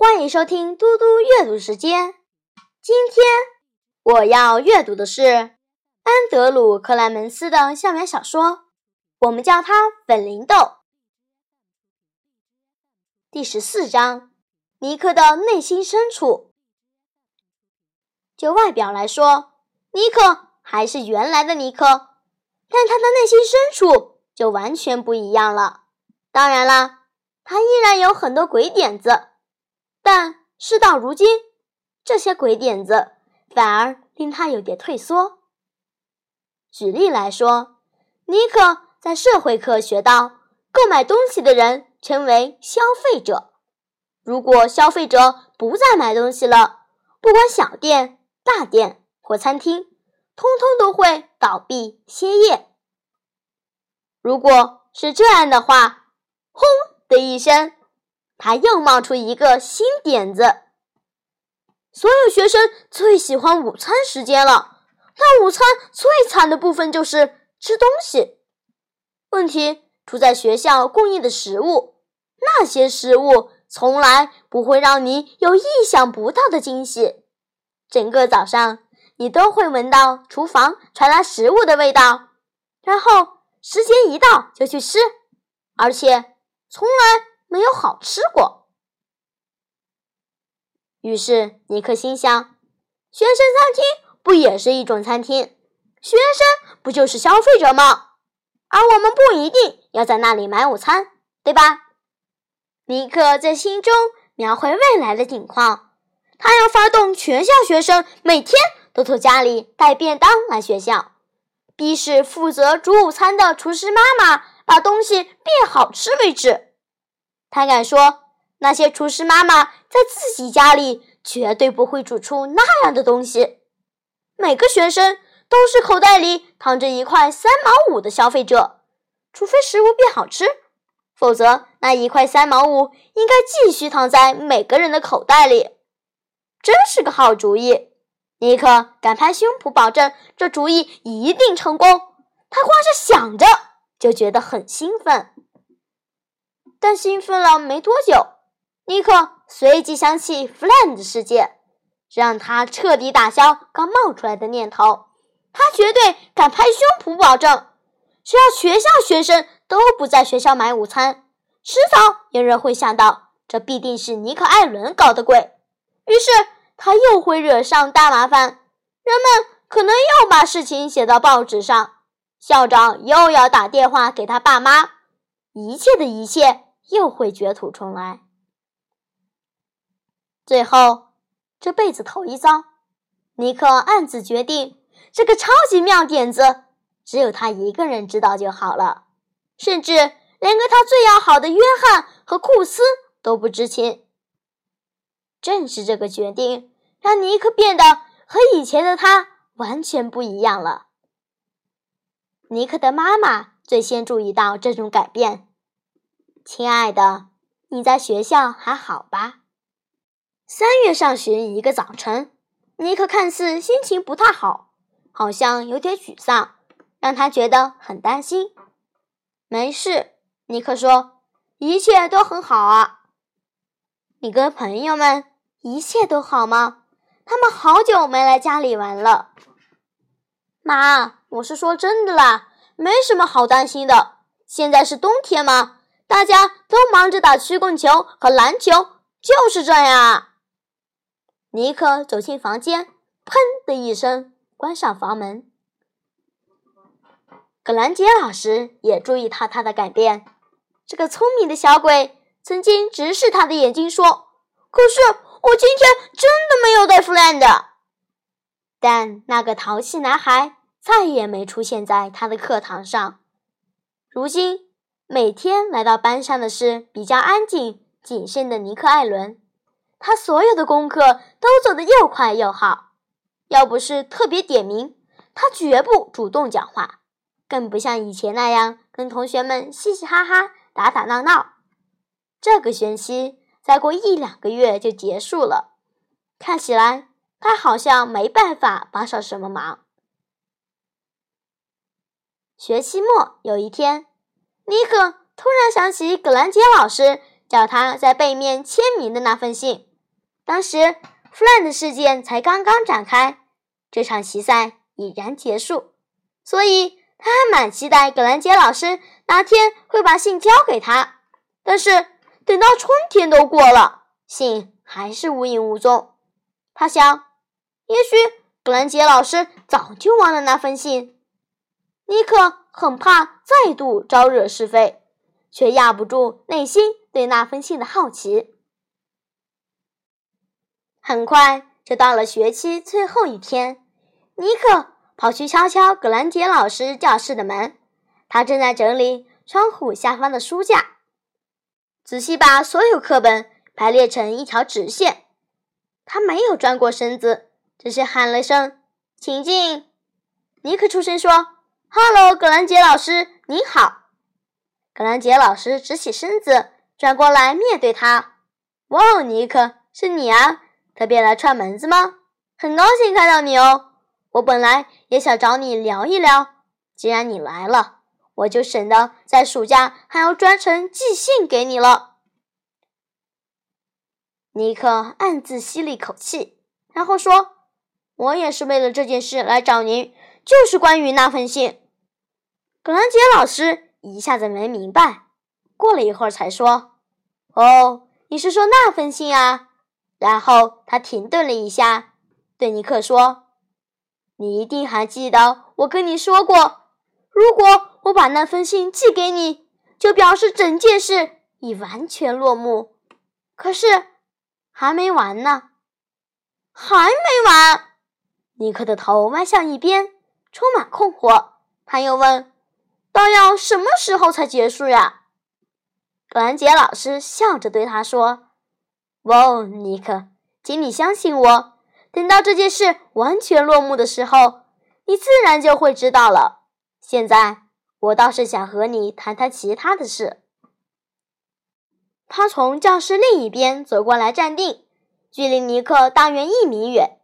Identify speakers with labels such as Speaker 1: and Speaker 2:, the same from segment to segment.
Speaker 1: 欢迎收听嘟嘟阅读时间。今天我要阅读的是安德鲁·克莱门斯的校园小说，我们叫它《粉铃豆》。第十四章：尼克的内心深处。就外表来说，尼克还是原来的尼克，但他的内心深处就完全不一样了。当然啦，他依然有很多鬼点子。但事到如今，这些鬼点子反而令他有点退缩。举例来说，尼克在社会课学到，购买东西的人称为消费者。如果消费者不再买东西了，不管小店、大店或餐厅，通通都会倒闭歇业。如果是这样的话，轰的一声。他又冒出一个新点子。所有学生最喜欢午餐时间了，但午餐最惨的部分就是吃东西。问题出在学校供应的食物，那些食物从来不会让你有意想不到的惊喜。整个早上，你都会闻到厨房传来食物的味道，然后时间一到就去吃，而且从来。没有好吃过，于是尼克心想：学生餐厅不也是一种餐厅？学生不就是消费者吗？而我们不一定要在那里买午餐，对吧？尼克在心中描绘未来的景况，他要发动全校学生每天都从家里带便当来学校，逼使负责煮午餐的厨师妈妈把东西变好吃为止。他敢说，那些厨师妈妈在自己家里绝对不会煮出那样的东西。每个学生都是口袋里躺着一块三毛五的消费者，除非食物变好吃，否则那一块三毛五应该继续躺在每个人的口袋里。真是个好主意！尼克敢拍胸脯保证，这主意一定成功。他光是想着就觉得很兴奋。但兴奋了没多久，尼克随即想起弗兰的世界，让他彻底打消刚冒出来的念头。他绝对敢拍胸脯保证，只要学校学生都不在学校买午餐，迟早有人会想到这必定是尼克·艾伦搞的鬼。于是他又会惹上大麻烦，人们可能又把事情写到报纸上，校长又要打电话给他爸妈，一切的一切。又会卷土重来。最后，这辈子头一遭，尼克暗自决定，这个超级妙点子只有他一个人知道就好了，甚至连跟他最要好的约翰和库斯都不知情。正是这个决定，让尼克变得和以前的他完全不一样了。尼克的妈妈最先注意到这种改变。亲爱的，你在学校还好吧？三月上旬一个早晨，尼克看似心情不太好，好像有点沮丧，让他觉得很担心。没事，尼克说，一切都很好啊。你跟朋友们一切都好吗？他们好久没来家里玩了。妈，我是说真的啦，没什么好担心的。现在是冬天吗？大家都忙着打曲棍球和篮球，就是这样啊！尼克走进房间，砰的一声关上房门。格兰杰老师也注意到他的改变。这个聪明的小鬼曾经直视他的眼睛说：“可是我今天真的没有带 friend。”但那个淘气男孩再也没出现在他的课堂上。如今。每天来到班上的是比较安静、谨慎的尼克·艾伦。他所有的功课都做得又快又好。要不是特别点名，他绝不主动讲话，更不像以前那样跟同学们嘻嘻哈哈、打打闹闹。这个学期再过一两个月就结束了，看起来他好像没办法帮上什么忙。学期末有一天。尼克突然想起葛兰杰老师叫他在背面签名的那封信，当时弗兰的事件才刚刚展开，这场棋赛已然结束，所以他还蛮期待格兰杰老师哪天会把信交给他。但是等到春天都过了，信还是无影无踪。他想，也许格兰杰老师早就忘了那封信。尼克很怕再度招惹是非，却压不住内心对那封信的好奇。很快就到了学期最后一天，尼克跑去敲敲格兰杰老师教室的门。他正在整理窗户下方的书架，仔细把所有课本排列成一条直线。他没有转过身子，只是喊了声“请进”。尼克出声说哈喽，格兰杰老师，您好。”格兰杰老师直起身子，转过来面对他。“哇哦，尼克，是你啊！”特别来串门子吗？很高兴看到你哦。我本来也想找你聊一聊，既然你来了，我就省得在暑假还要专程寄信给你了。尼克暗自吸了一口气，然后说：“我也是为了这件事来找您，就是关于那封信。”格兰杰老师一下子没明白，过了一会儿才说：“哦，你是说那封信啊？”然后他停顿了一下，对尼克说：“你一定还记得我跟你说过，如果我把那封信寄给你，就表示整件事已完全落幕。可是还没完呢，还没完。”尼克的头歪向一边，充满困惑。他又问：“到要什么时候才结束呀？”兰杰老师笑着对他说。哦，尼克，请你相信我，等到这件事完全落幕的时候，你自然就会知道了。现在，我倒是想和你谈谈其他的事。他从教室另一边走过来，站定，距离尼克大约一米远。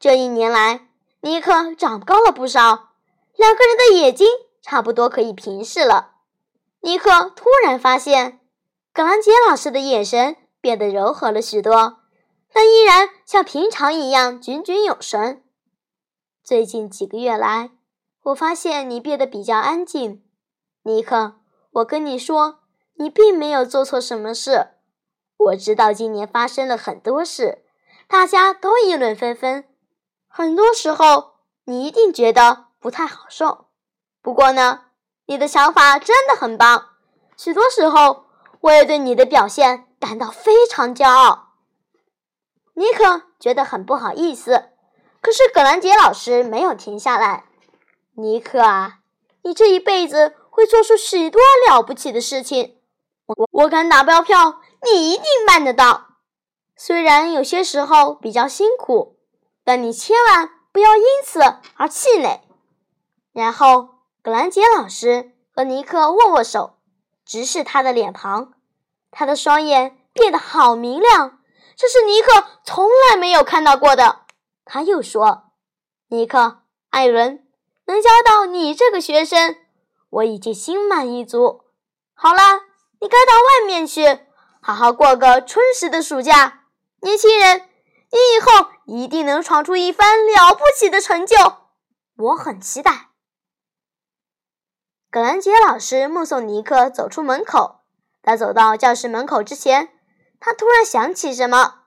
Speaker 1: 这一年来，尼克长高了不少，两个人的眼睛差不多可以平视了。尼克突然发现，格兰杰老师的眼神。变得柔和了许多，但依然像平常一样炯炯有神。最近几个月来，我发现你变得比较安静，尼克。我跟你说，你并没有做错什么事。我知道今年发生了很多事，大家都议论纷纷。很多时候，你一定觉得不太好受。不过呢，你的想法真的很棒。许多时候，我也对你的表现。感到非常骄傲，尼克觉得很不好意思。可是葛兰杰老师没有停下来。尼克啊，你这一辈子会做出许多了不起的事情，我我敢打包票，你一定办得到。虽然有些时候比较辛苦，但你千万不要因此而气馁。然后，葛兰杰老师和尼克握握手，直视他的脸庞。他的双眼变得好明亮，这是尼克从来没有看到过的。他又说：“尼克，艾伦，能教到你这个学生，我已经心满意足。好了，你该到外面去，好好过个充实的暑假。年轻人，你以后一定能闯出一番了不起的成就，我很期待。”葛兰杰老师目送尼克走出门口。他走到教室门口之前，他突然想起什么，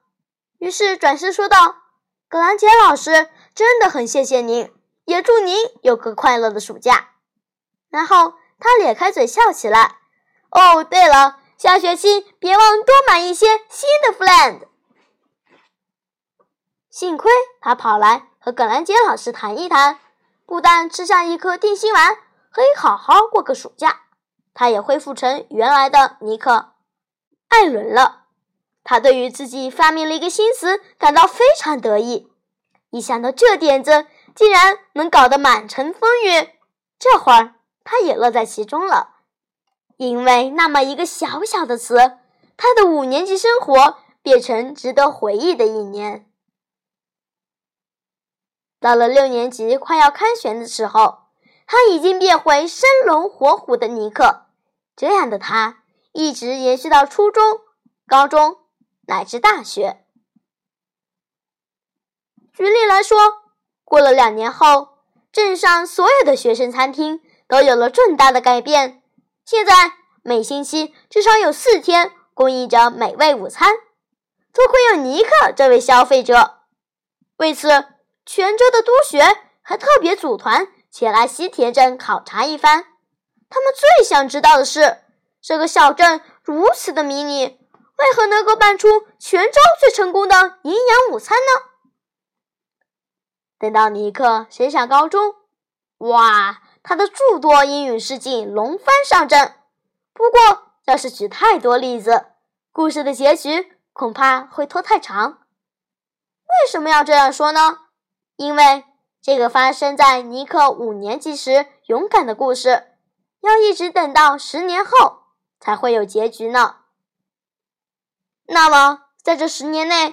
Speaker 1: 于是转身说道：“葛兰杰老师，真的很谢谢您，也祝您有个快乐的暑假。”然后他咧开嘴笑起来。“哦，对了，下学期别忘多买一些新的 friend。”幸亏他跑来和葛兰杰老师谈一谈，不但吃下一颗定心丸，可以好好过个暑假。他也恢复成原来的尼克·艾伦了。他对于自己发明了一个新词感到非常得意。一想到这点子竟然能搞得满城风雨，这会儿他也乐在其中了。因为那么一个小小的词，他的五年级生活变成值得回忆的一年。到了六年级快要开学的时候。他已经变回生龙活虎的尼克，这样的他一直延续到初中、高中乃至大学。举例来说，过了两年后，镇上所有的学生餐厅都有了重大的改变。现在每星期至少有四天供应着美味午餐，多亏有尼克这位消费者。为此，泉州的督学还特别组团前来西田镇考察一番。他们最想知道的是，这个小镇如此的迷你，为何能够办出全州最成功的营养午餐呢？等到尼克升上高中，哇！他的诸多英勇事迹轮番上阵。不过，要是举太多例子，故事的结局恐怕会拖太长。为什么要这样说呢？因为这个发生在尼克五年级时勇敢的故事，要一直等到十年后才会有结局呢。那么，在这十年内，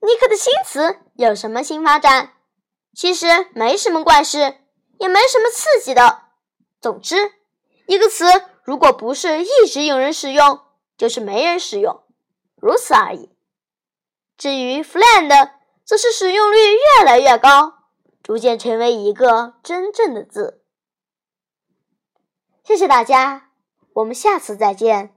Speaker 1: 尼克的新词有什么新发展？其实没什么怪事。也没什么刺激的。总之，一个词如果不是一直有人使用，就是没人使用，如此而已。至于 “fland”，则是使用率越来越高，逐渐成为一个真正的字。谢谢大家，我们下次再见。